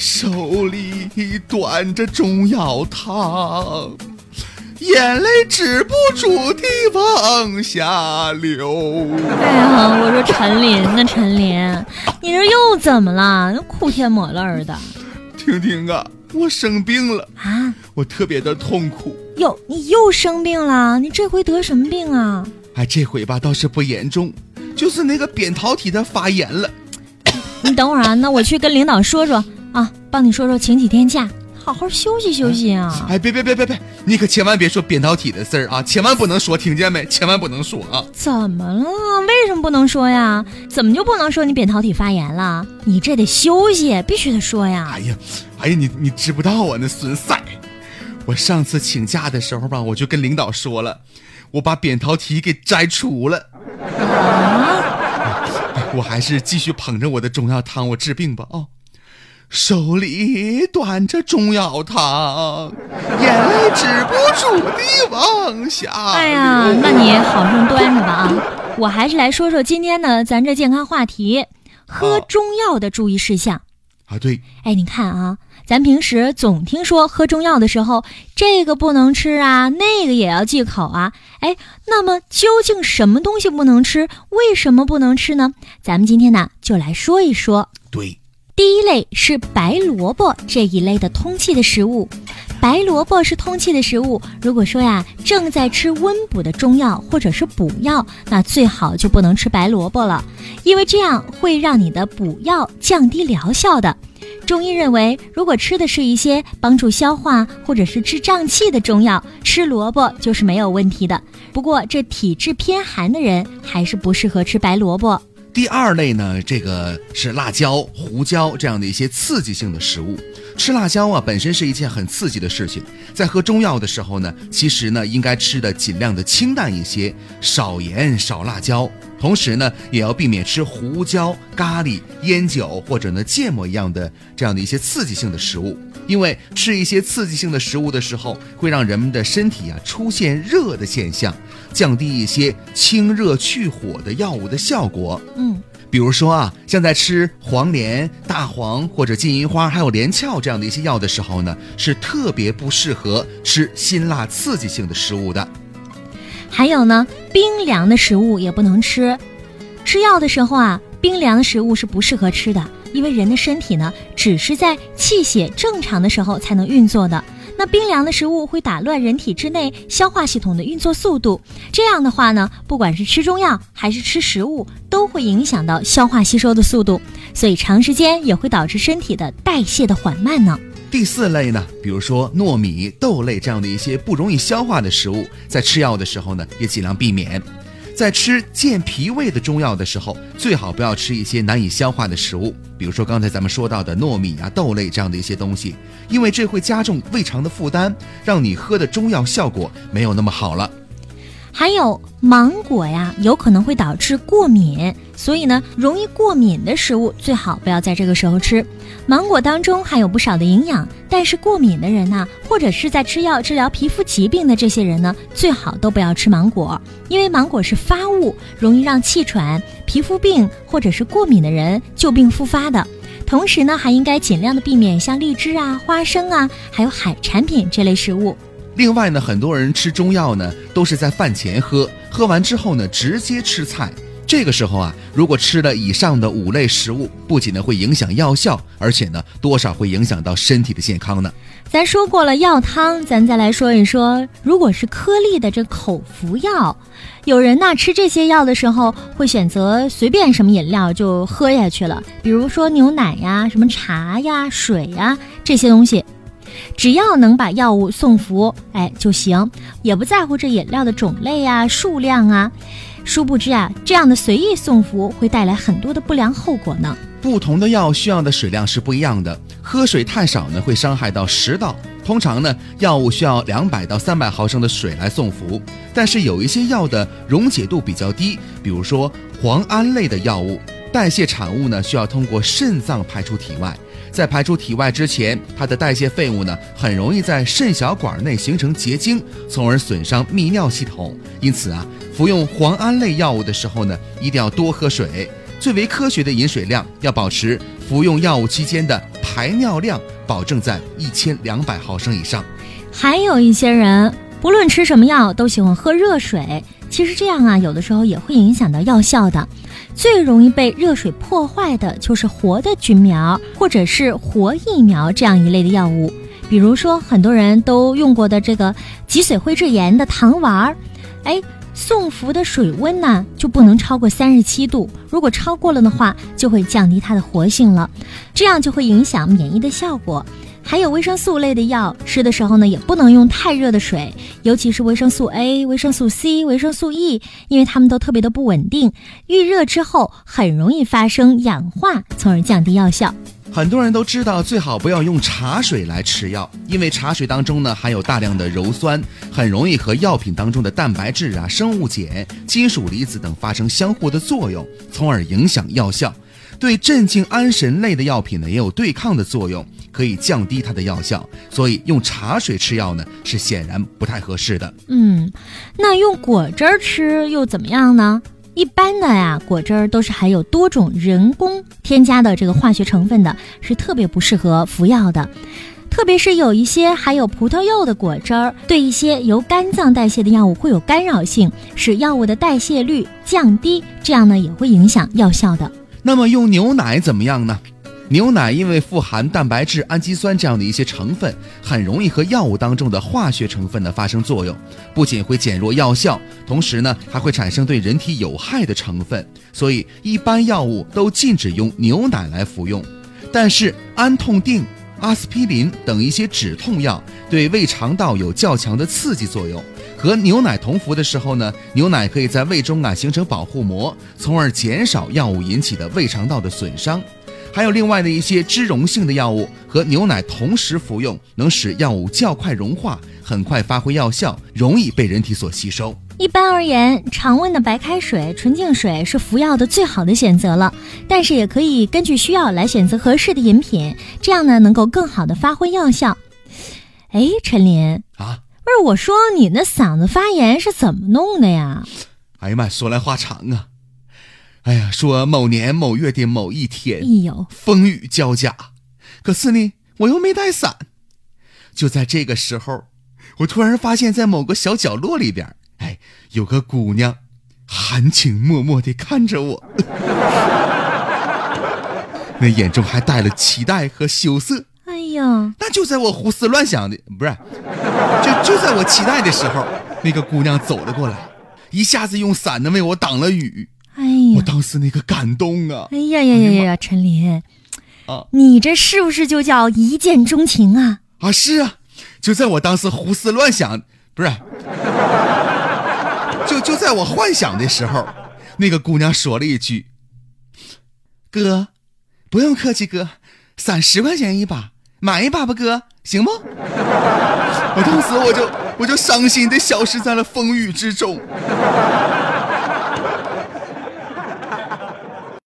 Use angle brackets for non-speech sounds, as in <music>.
手里端着中药汤，眼泪止不住地往下流。哎呀，我说陈琳呢，陈琳，你这又怎么了？哭天抹泪的。婷婷啊，我生病了啊，我特别的痛苦。哟，你又生病了？你这回得什么病啊？哎，这回吧倒是不严重，就是那个扁桃体它发炎了。你等会儿啊，那我去跟领导说说啊，帮你说说，请几天假，好好休息休息啊。哎，别别别别别，你可千万别说扁桃体的事儿啊，千万不能说，听见没？千万不能说啊。怎么了？为什么不能说呀？怎么就不能说你扁桃体发炎了？你这得休息，必须得说呀。哎呀，哎呀，你你知不道啊，那孙赛，我上次请假的时候吧，我就跟领导说了，我把扁桃体给摘除了。啊？我还是继续捧着我的中药汤，我治病吧啊！手里端着中药汤，眼泪止不住地往下哎呀，那你好生端着吧啊！我还是来说说今天呢咱这健康话题，喝中药的注意事项。啊，对。哎，你看啊，咱平时总听说喝中药的时候，这个不能吃啊，那个也要忌口啊。哎，那么究竟什么东西不能吃？为什么不能吃呢？咱们今天呢，就来说一说。对，第一类是白萝卜这一类的通气的食物。白萝卜是通气的食物。如果说呀，正在吃温补的中药或者是补药，那最好就不能吃白萝卜了，因为这样会让你的补药降低疗效的。中医认为，如果吃的是一些帮助消化或者是治胀气的中药，吃萝卜就是没有问题的。不过，这体质偏寒的人还是不适合吃白萝卜。第二类呢，这个是辣椒、胡椒这样的一些刺激性的食物。吃辣椒啊，本身是一件很刺激的事情。在喝中药的时候呢，其实呢，应该吃的尽量的清淡一些，少盐少辣椒。同时呢，也要避免吃胡椒、咖喱、烟酒或者呢芥末一样的这样的一些刺激性的食物。因为吃一些刺激性的食物的时候，会让人们的身体啊出现热的现象。降低一些清热去火的药物的效果。嗯，比如说啊，像在吃黄连、大黄或者金银花，还有连翘这样的一些药的时候呢，是特别不适合吃辛辣刺激性的食物的。还有呢，冰凉的食物也不能吃。吃药的时候啊，冰凉的食物是不适合吃的，因为人的身体呢，只是在气血正常的时候才能运作的。那冰凉的食物会打乱人体之内消化系统的运作速度，这样的话呢，不管是吃中药还是吃食物，都会影响到消化吸收的速度，所以长时间也会导致身体的代谢的缓慢呢。第四类呢，比如说糯米、豆类这样的一些不容易消化的食物，在吃药的时候呢，也尽量避免。在吃健脾胃的中药的时候，最好不要吃一些难以消化的食物，比如说刚才咱们说到的糯米啊、豆类这样的一些东西，因为这会加重胃肠的负担，让你喝的中药效果没有那么好了。还有芒果呀，有可能会导致过敏，所以呢，容易过敏的食物最好不要在这个时候吃。芒果当中含有不少的营养，但是过敏的人呢，或者是在吃药治疗皮肤疾病的这些人呢，最好都不要吃芒果，因为芒果是发物，容易让气喘、皮肤病或者是过敏的人旧病复发的。同时呢，还应该尽量的避免像荔枝啊、花生啊，还有海产品这类食物。另外呢，很多人吃中药呢，都是在饭前喝，喝完之后呢，直接吃菜。这个时候啊，如果吃了以上的五类食物，不仅呢会影响药效，而且呢，多少会影响到身体的健康呢。咱说过了药汤，咱再来说一说，如果是颗粒的这口服药，有人呢吃这些药的时候，会选择随便什么饮料就喝下去了，比如说牛奶呀、什么茶呀、水呀这些东西。只要能把药物送服，哎就行，也不在乎这饮料的种类啊、数量啊。殊不知啊，这样的随意送服会带来很多的不良后果呢。不同的药需要的水量是不一样的，喝水太少呢会伤害到食道。通常呢，药物需要两百到三百毫升的水来送服。但是有一些药的溶解度比较低，比如说磺胺类的药物，代谢产物呢需要通过肾脏排出体外。在排出体外之前，它的代谢废物呢，很容易在肾小管内形成结晶，从而损伤泌尿系统。因此啊，服用磺胺类药物的时候呢，一定要多喝水。最为科学的饮水量要保持服用药物期间的排尿量保证在一千两百毫升以上。还有一些人不论吃什么药都喜欢喝热水，其实这样啊，有的时候也会影响到药效的。最容易被热水破坏的就是活的菌苗或者是活疫苗这样一类的药物，比如说很多人都用过的这个脊髓灰质炎的糖丸儿，哎。送服的水温呢就不能超过三十七度，如果超过了的话，就会降低它的活性了，这样就会影响免疫的效果。还有维生素类的药，吃的时候呢也不能用太热的水，尤其是维生素 A、维生素 C、维生素 E，因为它们都特别的不稳定，遇热之后很容易发生氧化，从而降低药效。很多人都知道，最好不要用茶水来吃药，因为茶水当中呢含有大量的鞣酸，很容易和药品当中的蛋白质啊、生物碱、金属离子等发生相互的作用，从而影响药效。对镇静安神类的药品呢也有对抗的作用，可以降低它的药效。所以用茶水吃药呢是显然不太合适的。嗯，那用果汁儿吃又怎么样呢？一般的呀，果汁儿都是含有多种人工添加的这个化学成分的，是特别不适合服药的。特别是有一些含有葡萄柚的果汁儿，对一些由肝脏代谢的药物会有干扰性，使药物的代谢率降低，这样呢也会影响药效的。那么用牛奶怎么样呢？牛奶因为富含蛋白质、氨基酸这样的一些成分，很容易和药物当中的化学成分呢发生作用，不仅会减弱药效，同时呢还会产生对人体有害的成分，所以一般药物都禁止用牛奶来服用。但是安痛定、阿司匹林等一些止痛药对胃肠道有较强的刺激作用，和牛奶同服的时候呢，牛奶可以在胃中啊形成保护膜，从而减少药物引起的胃肠道的损伤。还有另外的一些脂溶性的药物和牛奶同时服用，能使药物较快融化，很快发挥药效，容易被人体所吸收。一般而言，常温的白开水、纯净水是服药的最好的选择了。但是也可以根据需要来选择合适的饮品，这样呢能够更好的发挥药效。哎，陈林啊，不是我说你那嗓子发炎是怎么弄的呀？哎呀妈，说来话长啊。哎呀，说某年某月的某一天，哎呦，风雨交加，可是呢，我又没带伞。就在这个时候，我突然发现，在某个小角落里边，哎，有个姑娘，含情脉脉地看着我，<laughs> 那眼中还带了期待和羞涩。哎呀，那就在我胡思乱想的，不是，就就在我期待的时候，那个姑娘走了过来，一下子用伞呢为我挡了雨。我当时那个感动啊！哎呀呀呀呀，陈林，啊你这是不是就叫一见钟情啊？啊，是啊，就在我当时胡思乱想，不是，就就在我幻想的时候，那个姑娘说了一句：“哥，不用客气，哥，伞十块钱一把，买一把吧，哥，行不？” <laughs> 我当时我就我就伤心的消失在了风雨之中。